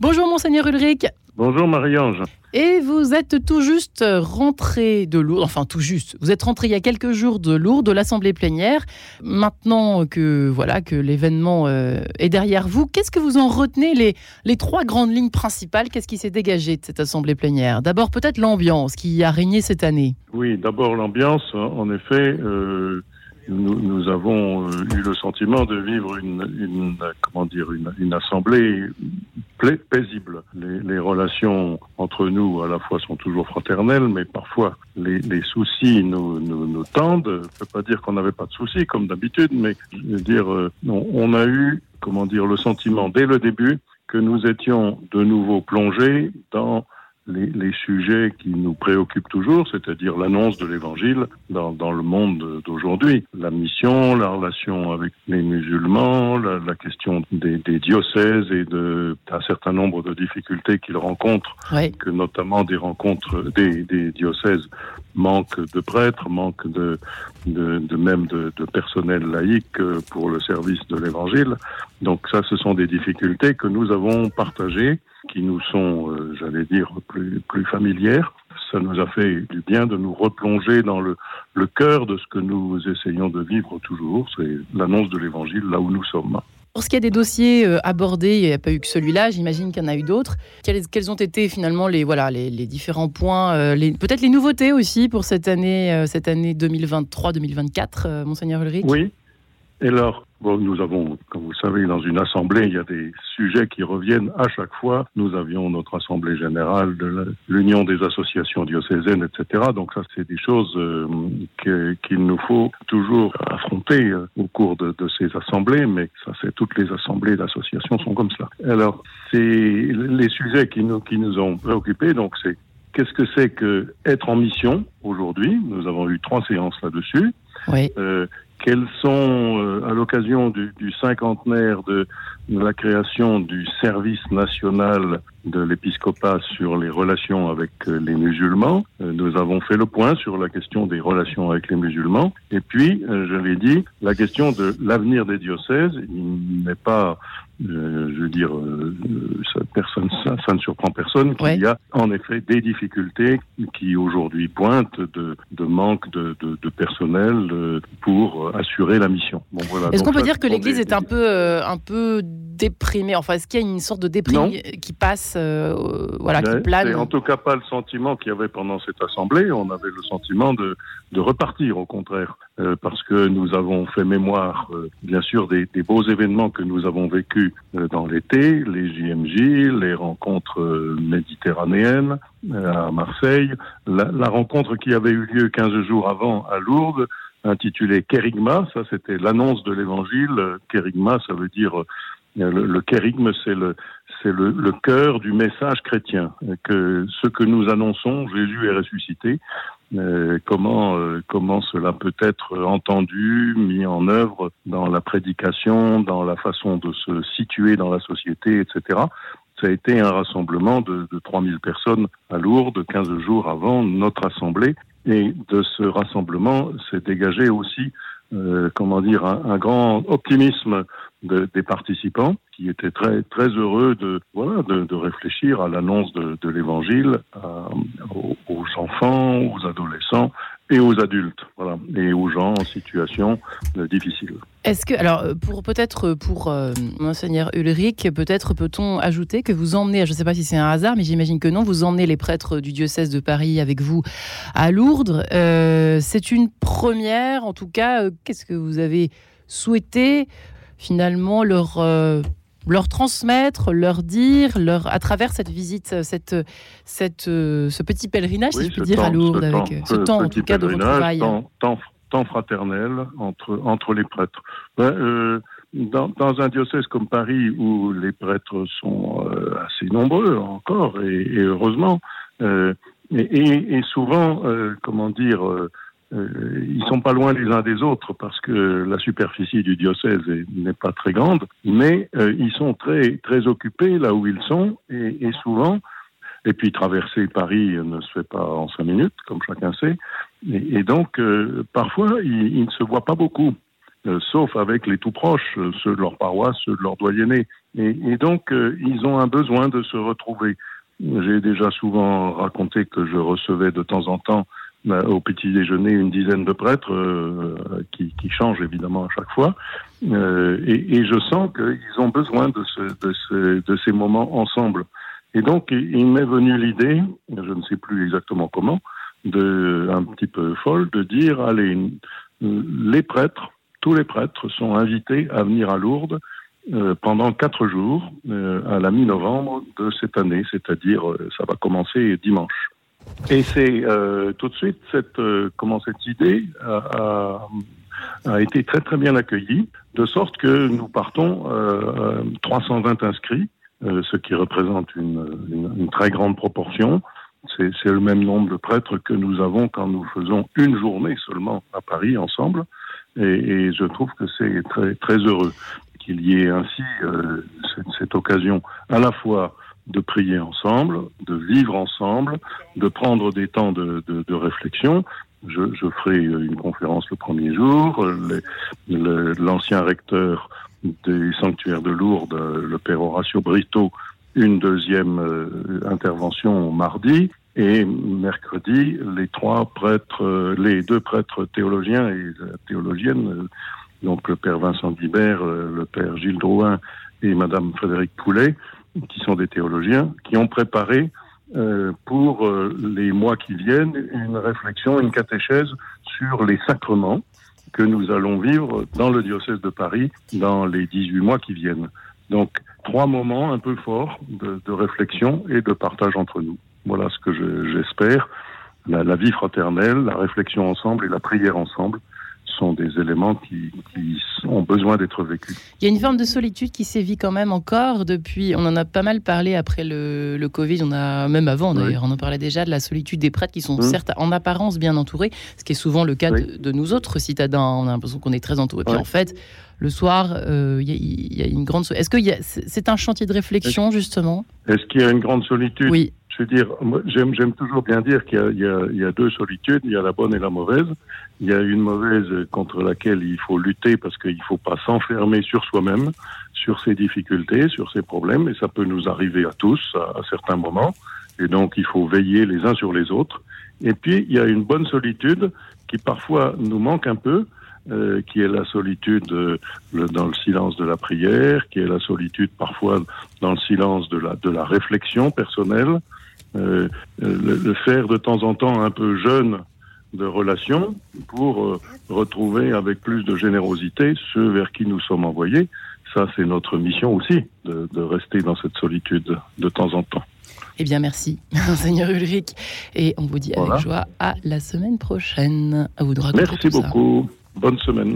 Bonjour monseigneur Ulrich. Bonjour Marie-Ange. Et vous êtes tout juste rentré de Lourdes, enfin tout juste, vous êtes rentré il y a quelques jours de Lourdes, de l'Assemblée plénière. Maintenant que voilà que l'événement euh, est derrière vous, qu'est-ce que vous en retenez les, les trois grandes lignes principales? Qu'est-ce qui s'est dégagé de cette Assemblée plénière? D'abord peut-être l'ambiance qui a régné cette année. Oui, d'abord l'ambiance, en effet. Euh, nous, avons euh, eu le sentiment de vivre une, comment dire une, assemblée paisible. Les, relations entre nous à la fois sont toujours fraternelles, mais parfois les, soucis nous, nous, tendent. Je peux pas dire qu'on n'avait pas de soucis comme d'habitude, mais je veux dire euh, on a eu comment dire le sentiment dès le début que nous étions de nouveau plongés dans les, sujets qui nous préoccupent toujours, c'est-à-dire l'annonce de l'Évangile dans, dans, le monde d'aujourd'hui. La mission, la relation avec les musulmans, la, la question des, des, diocèses et d'un certain nombre de difficultés qu'ils rencontrent, que notamment des rencontres des, des, diocèses manquent de prêtres, manquent de, de, de même de, de personnel laïque pour le service de l'Évangile. Donc ça, ce sont des difficultés que nous avons partagées qui nous sont, euh, j'allais dire, plus, plus familières. Ça nous a fait du bien de nous replonger dans le, le cœur de ce que nous essayons de vivre toujours, c'est l'annonce de l'Évangile là où nous sommes. Lorsqu'il y a des dossiers euh, abordés, il n'y a pas eu que celui-là, j'imagine qu'il y en a eu d'autres. Quels, quels, ont été finalement les, voilà, les, les différents points, euh, peut-être les nouveautés aussi pour cette année, cette année 2023-2024, Monseigneur Ulrich? Oui. Et alors, Bon, nous avons, comme vous savez, dans une assemblée, il y a des sujets qui reviennent à chaque fois. Nous avions notre assemblée générale de l'Union des associations diocésaines, etc. Donc ça, c'est des choses euh, qu'il nous faut toujours affronter euh, au cours de, de, ces assemblées, mais ça, c'est toutes les assemblées d'associations sont comme ça. Alors, c'est les sujets qui nous, qui nous ont préoccupés. Donc, c'est qu'est-ce que c'est que être en mission aujourd'hui? Nous avons eu trois séances là-dessus. Oui. Euh, quels sont, euh, à l'occasion du, du, cinquantenaire de, la création du service national de l'épiscopat sur les relations avec euh, les musulmans, euh, nous avons fait le point sur la question des relations avec les musulmans. Et puis, je l'ai dit, la question de l'avenir des diocèses, il n'est pas euh, je veux dire, euh, ça, personne, ça, ça, ne surprend personne qu'il y a en effet des difficultés qui aujourd'hui pointent de, de manque de, de, de personnel euh, pour assurer la mission. Bon, voilà. Est-ce qu'on peut dire que l'Église est un peu, un peu déprimée? Enfin, est-ce qu'il y a une sorte de déprime qui passe, voilà, qui plane? En tout cas, pas le sentiment qu'il y avait pendant cette assemblée. On avait le sentiment de, de repartir, au contraire, parce que nous avons fait mémoire, bien sûr, des, des beaux événements que nous avons vécus euh, dans l'été, les JMJ, les rencontres euh, méditerranéennes euh, à Marseille, la, rencontre qui avait eu lieu 15 jours avant à Lourdes, intitulée Kérigma, ça c'était l'annonce de l'évangile. Kérigma, ça veut dire le, le kérigme, c'est le c'est le, cœur du message chrétien, que ce que nous annonçons, Jésus est ressuscité, euh, comment euh, comment cela peut être entendu, mis en œuvre dans la prédication, dans la façon de se situer dans la société, etc. Ça a été un rassemblement de, de 3000 personnes à Lourdes, 15 jours avant notre assemblée. Et de ce rassemblement s'est dégagé aussi, euh, comment dire, un, un grand optimisme de, des participants qui étaient très très heureux de voilà de, réfléchir à l'annonce de, l'Évangile aux, enfants, aux adolescents et aux adultes, voilà, et aux gens en situation difficile. Est-ce que alors pour peut-être pour euh, monseigneur Ulrich, peut-être peut-on ajouter que vous emmenez, je ne sais pas si c'est un hasard, mais j'imagine que non, vous emmenez les prêtres du diocèse de Paris avec vous à Lourdes. Euh, c'est une première, en tout cas. Euh, Qu'est-ce que vous avez souhaité finalement leur euh, leur transmettre, leur dire, leur à travers cette visite, cette cette euh, ce petit pèlerinage, oui, si je puis dire, temps, à Lourdes, ce avec temps, ce temps en tout cas de retrouvailles. Temps, temps, temps, fraternel entre entre les prêtres. Ben, euh, dans, dans, un diocèse comme Paris où les prêtres sont euh, assez nombreux encore et, et heureusement euh, et, et, et, souvent comment dire euh, ils sont pas loin les uns des autres parce que la superficie du diocèse n'est pas très grande, mais euh, ils sont très très occupés là où ils sont et, et, souvent. Et puis traverser Paris ne se fait pas en cinq minutes, comme chacun sait. Et, donc euh, parfois ils, ils, ne se voient pas beaucoup. sauf avec les tout proches, ceux de leur paroisse, ceux de leur doyenné. Et, et donc, ils ont un besoin de se retrouver. J'ai déjà souvent raconté que je recevais de temps en temps euh, au petit déjeuner une dizaine de prêtres euh, qui, qui, changent évidemment à chaque fois. Euh, et, et, je sens qu'ils ont besoin de, ce, de, ce, de, ces moments ensemble. Et donc, il m'est venu l'idée, je ne sais plus exactement comment, de, un petit peu folle, de dire, allez, les prêtres, tous les prêtres sont invités à venir à Lourdes euh, pendant quatre jours euh, à la mi-novembre de cette année, c'est-à-dire euh, ça va commencer dimanche. Et c'est tout de suite cette comment cette idée a, a, été très très bien accueillie, de sorte que nous partons 320 inscrits, ce qui représente une, une, très grande proportion. C'est le même nombre de prêtres que nous avons quand nous faisons une journée seulement à Paris ensemble. Et, et, je trouve que c'est très très heureux qu'il y ait ainsi euh, cette, occasion à la fois de prier ensemble, de vivre ensemble, de prendre des temps de, réflexion. Je, ferai une conférence le premier jour. L'ancien recteur des sanctuaires de Lourdes, le père Horacio Brito, une deuxième euh, intervention mardi. Et mercredi, les trois prêtres, euh, les deux prêtres théologiens et la théologienne donc le père Vincent euh, le père Gilles Drouin et madame Frédéric Poulet, qui sont des théologiens, qui ont préparé euh, pour euh, les mois qui viennent une réflexion, une catéchèse sur les sacrements que nous allons vivre dans le diocèse de Paris dans les 18 mois qui viennent. Donc, trois moments un peu forts de, réflexion et de partage entre nous. Voilà ce que j'espère. la vie fraternelle, la réflexion ensemble et la prière ensemble sont des éléments qui, ont besoin d'être vécus. Il y a une forme de solitude qui sévit quand même encore depuis. On en a pas mal parlé après le, le Covid. On a même avant d'ailleurs. On en parlait déjà de la solitude des prêtres qui sont mmh. certes en apparence bien entourés, ce qui est souvent le cas de, nous autres citadins. On a l'impression qu'on est très entourés. Puis en fait, le soir, euh, il y, a une grande. Est-ce que c'est un chantier de réflexion justement? Est-ce qu'il y a une grande solitude? Oui. Je veux dire, j'aime toujours bien dire qu'il y, y, a deux solitudes. Il y a la bonne et la mauvaise. Il y a une mauvaise contre laquelle il faut lutter parce qu'il ne faut pas s'enfermer sur soi-même, sur ses difficultés, sur ses problèmes, et ça peut nous arriver à tous à, certains moments. Et donc il faut veiller les uns sur les autres. Et puis il y a une bonne solitude qui parfois nous manque un peu, euh, qui est la solitude euh, dans le silence de la prière, qui est la solitude parfois dans le silence de la, de la réflexion personnelle, le, le, faire de temps en temps un peu jeune de relations pour euh, retrouver avec plus de générosité ceux vers qui nous sommes envoyés. Ça, c'est notre mission aussi, de, de, rester dans cette solitude de temps en temps. Eh bien, merci, Seigneur Ulrich. Et on vous dit avec joie à la semaine prochaine. À vous de Merci beaucoup. Bonne semaine.